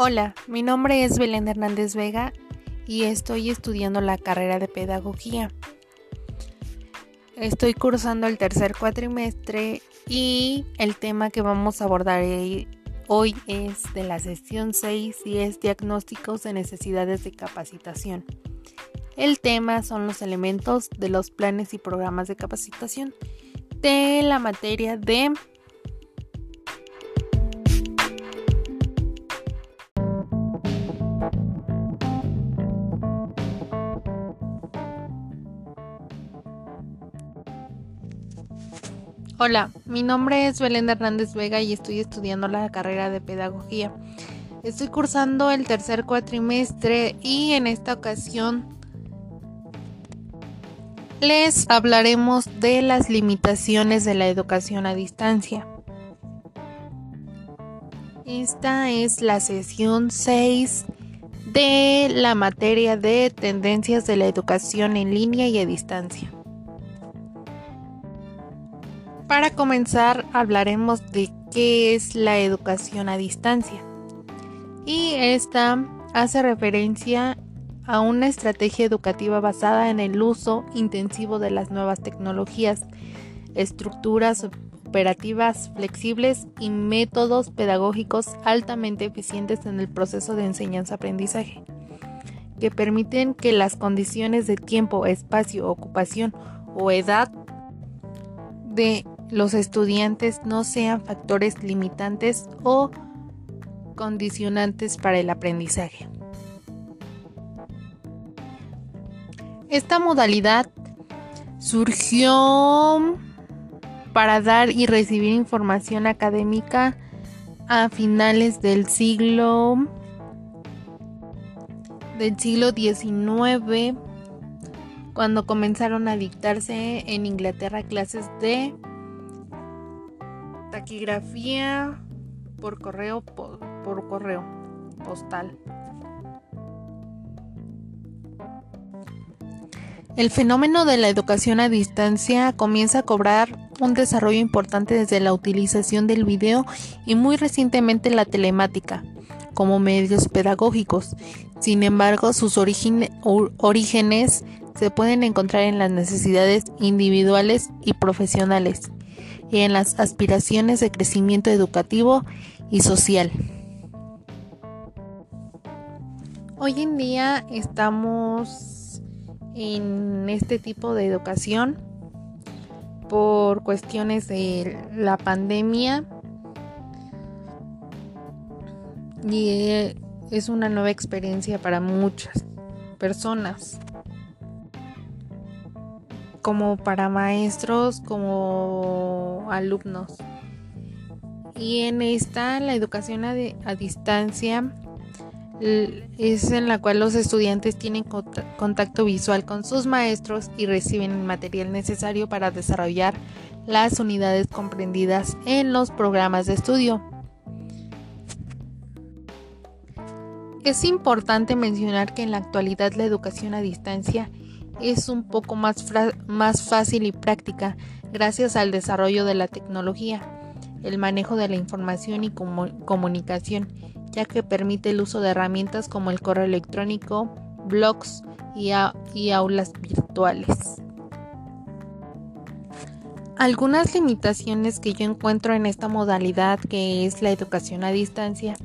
Hola, mi nombre es Belén Hernández Vega y estoy estudiando la carrera de pedagogía. Estoy cursando el tercer cuatrimestre y el tema que vamos a abordar hoy es de la sesión 6 y es diagnósticos de necesidades de capacitación. El tema son los elementos de los planes y programas de capacitación de la materia de Hola, mi nombre es Belén Hernández Vega y estoy estudiando la carrera de pedagogía. Estoy cursando el tercer cuatrimestre y en esta ocasión les hablaremos de las limitaciones de la educación a distancia. Esta es la sesión 6 de la materia de tendencias de la educación en línea y a distancia. Para comenzar, hablaremos de qué es la educación a distancia. Y esta hace referencia a una estrategia educativa basada en el uso intensivo de las nuevas tecnologías, estructuras operativas flexibles y métodos pedagógicos altamente eficientes en el proceso de enseñanza-aprendizaje, que permiten que las condiciones de tiempo, espacio, ocupación o edad de los estudiantes no sean factores limitantes o condicionantes para el aprendizaje. Esta modalidad surgió para dar y recibir información académica a finales del siglo del siglo XIX cuando comenzaron a dictarse en Inglaterra clases de taquigrafía por correo por, correo postal. El fenómeno de la educación a distancia comienza a cobrar un desarrollo importante desde la utilización del video y muy recientemente la telemática como medios pedagógicos. Sin embargo, sus orígenes se pueden encontrar en las necesidades individuales y profesionales y en las aspiraciones de crecimiento educativo y social. Hoy en día estamos en este tipo de educación por cuestiones de la pandemia y es una nueva experiencia para muchas personas como para maestros como alumnos. Y en esta, la educación a, distancia es en la cual los estudiantes tienen contacto visual con sus maestros y reciben el material necesario para desarrollar las unidades comprendidas en los programas de estudio. Es importante mencionar que en la actualidad la educación a distancia es un poco más, más fácil y práctica gracias al desarrollo de la tecnología, el manejo de la información y comunicación, ya que permite el uso de herramientas como el correo electrónico, blogs y, aulas virtuales. Algunas limitaciones que yo encuentro en esta modalidad que es la educación a distancia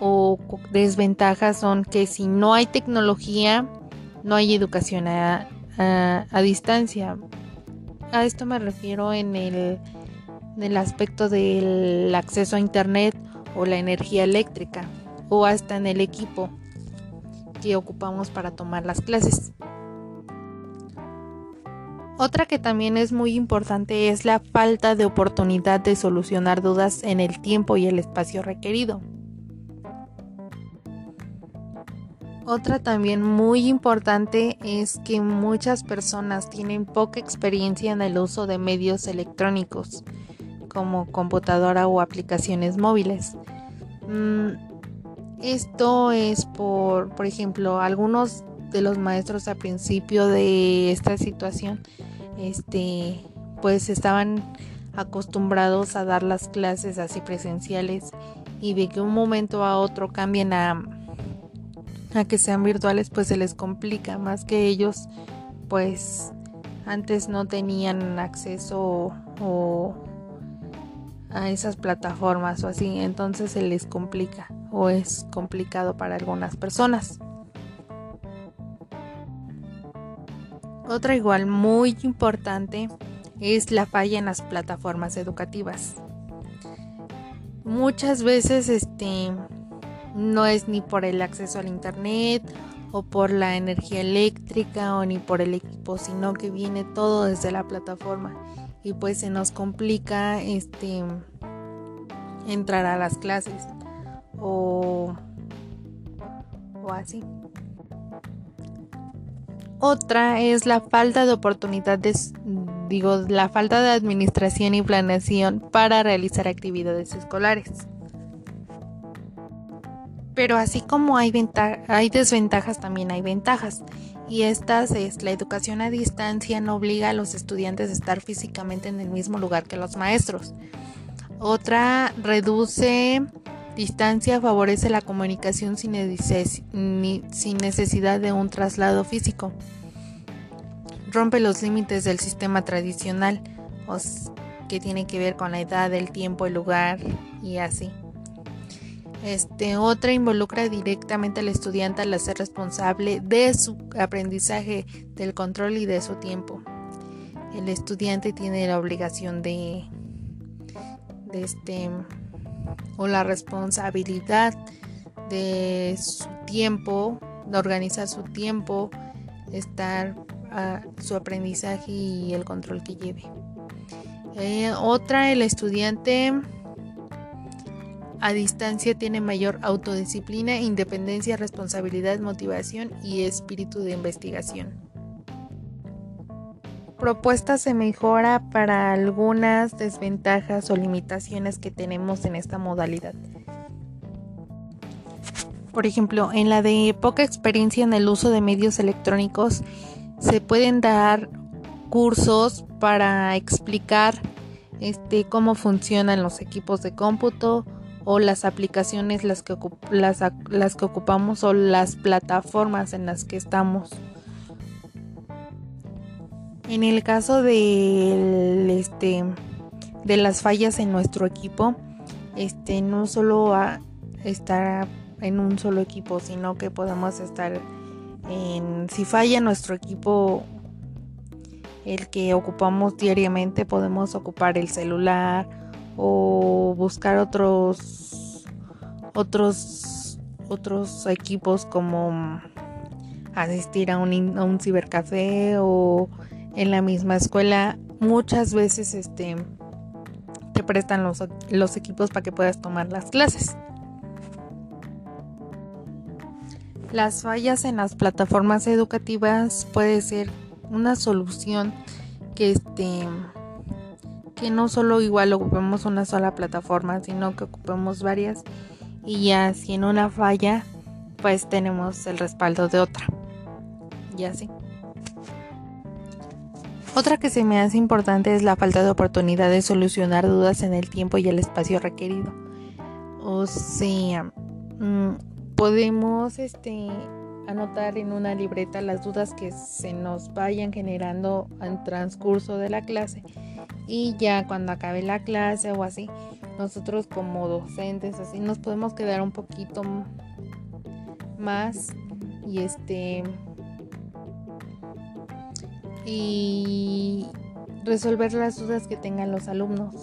o desventajas son que si no hay tecnología no hay educación a, distancia. A esto me refiero en el, aspecto del acceso a Internet o la energía eléctrica o hasta en el equipo que ocupamos para tomar las clases. Otra que también es muy importante es la falta de oportunidad de solucionar dudas en el tiempo y el espacio requerido. Otra también muy importante es que muchas personas tienen poca experiencia en el uso de medios electrónicos como computadora o aplicaciones móviles. Mm, esto es por, por ejemplo, algunos de los maestros al principio de esta situación, este, pues estaban acostumbrados a dar las clases así presenciales y de que un momento a otro cambien a, a que sean virtuales pues se les complica más que ellos pues antes no tenían acceso o a esas plataformas o así, entonces se les complica o es complicado para algunas personas. Otra igual muy importante es la falla en las plataformas educativas. Muchas veces este no es ni por el acceso al internet o por la energía eléctrica o ni por el equipo, sino que viene todo desde la plataforma y pues se nos complica este entrar a las clases o, o así. Otra es la falta de oportunidad de, digo, la falta de administración y planeación para realizar actividades escolares. Pero así como hay, desventajas, también hay ventajas. Y estas es la educación a distancia no obliga a los estudiantes a estar físicamente en el mismo lugar que los maestros. Otra reduce distancia, favorece la comunicación sin necesidad de un traslado físico. Rompe los límites del sistema tradicional, que tiene que ver con la edad, el tiempo, el lugar y así. Este, otra involucra directamente al estudiante al ser responsable de su aprendizaje, del control y de su tiempo. El estudiante tiene la obligación de, de este o la responsabilidad de su tiempo, de organizar su tiempo, estar a su aprendizaje y el control que lleve. Eh, otra, el estudiante a distancia tiene mayor autodisciplina, independencia, responsabilidad, motivación y espíritu de investigación. Propuesta se mejora para algunas desventajas o limitaciones que tenemos en esta modalidad. Por ejemplo, en la de poca experiencia en el uso de medios electrónicos, se pueden dar cursos para explicar este, cómo funcionan los equipos de cómputo, o las aplicaciones las que, las, las que ocupamos o las plataformas en las que estamos. En el caso de, este, de las fallas en nuestro equipo, este, no solo a estar en un solo equipo, sino que podemos estar en, si falla nuestro equipo, el que ocupamos diariamente, podemos ocupar el celular, o buscar otros otros otros equipos como asistir a un, a un cibercafé o en la misma escuela. Muchas veces este te prestan los, los equipos para que puedas tomar las clases. Las fallas en las plataformas educativas puede ser una solución que este que no solo igual ocupemos una sola plataforma, sino que ocupemos varias y ya si en una falla, pues tenemos el respaldo de otra. Y así. Otra que se me hace importante es la falta de oportunidad de solucionar dudas en el tiempo y el espacio requerido. O sea, mm, podemos este anotar en una libreta las dudas que se nos vayan generando en transcurso de la clase. Y ya cuando acabe la clase o así nosotros como docentes así nos podemos quedar un poquito más y este y resolver las dudas que tengan los alumnos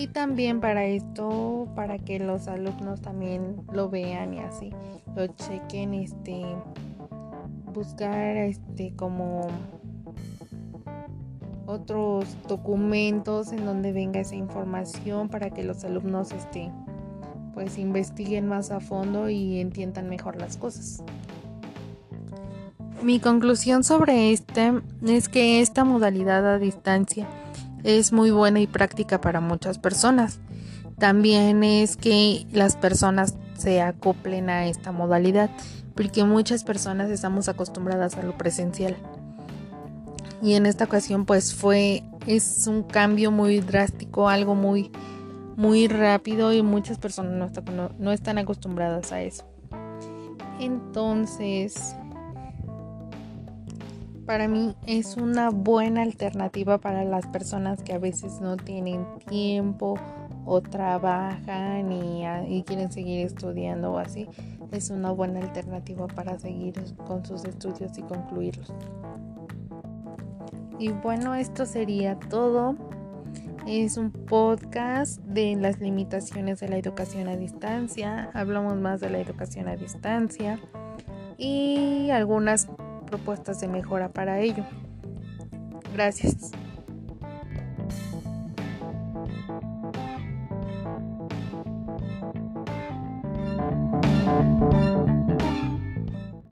y también para esto para que los alumnos también lo vean y así lo chequen este buscar este como otros documentos en donde venga esa información para que los alumnos este pues investiguen más a fondo y entiendan mejor las cosas. Mi conclusión sobre este es que esta modalidad a distancia es muy buena y práctica para muchas personas. También es que las personas se acoplen a esta modalidad, porque muchas personas estamos acostumbradas a lo presencial. Y en esta ocasión pues fue es un cambio muy drástico, algo muy, muy rápido y muchas personas no, no están acostumbradas a eso. Entonces, para mí es una buena alternativa para las personas que a veces no tienen tiempo o trabajan y, quieren seguir estudiando o así. Es una buena alternativa para seguir con sus estudios y concluirlos. Y bueno, esto sería todo. Es un podcast de las limitaciones de la educación a distancia. Hablamos más de la educación a distancia y algunas propuestas de mejora para ello. Gracias.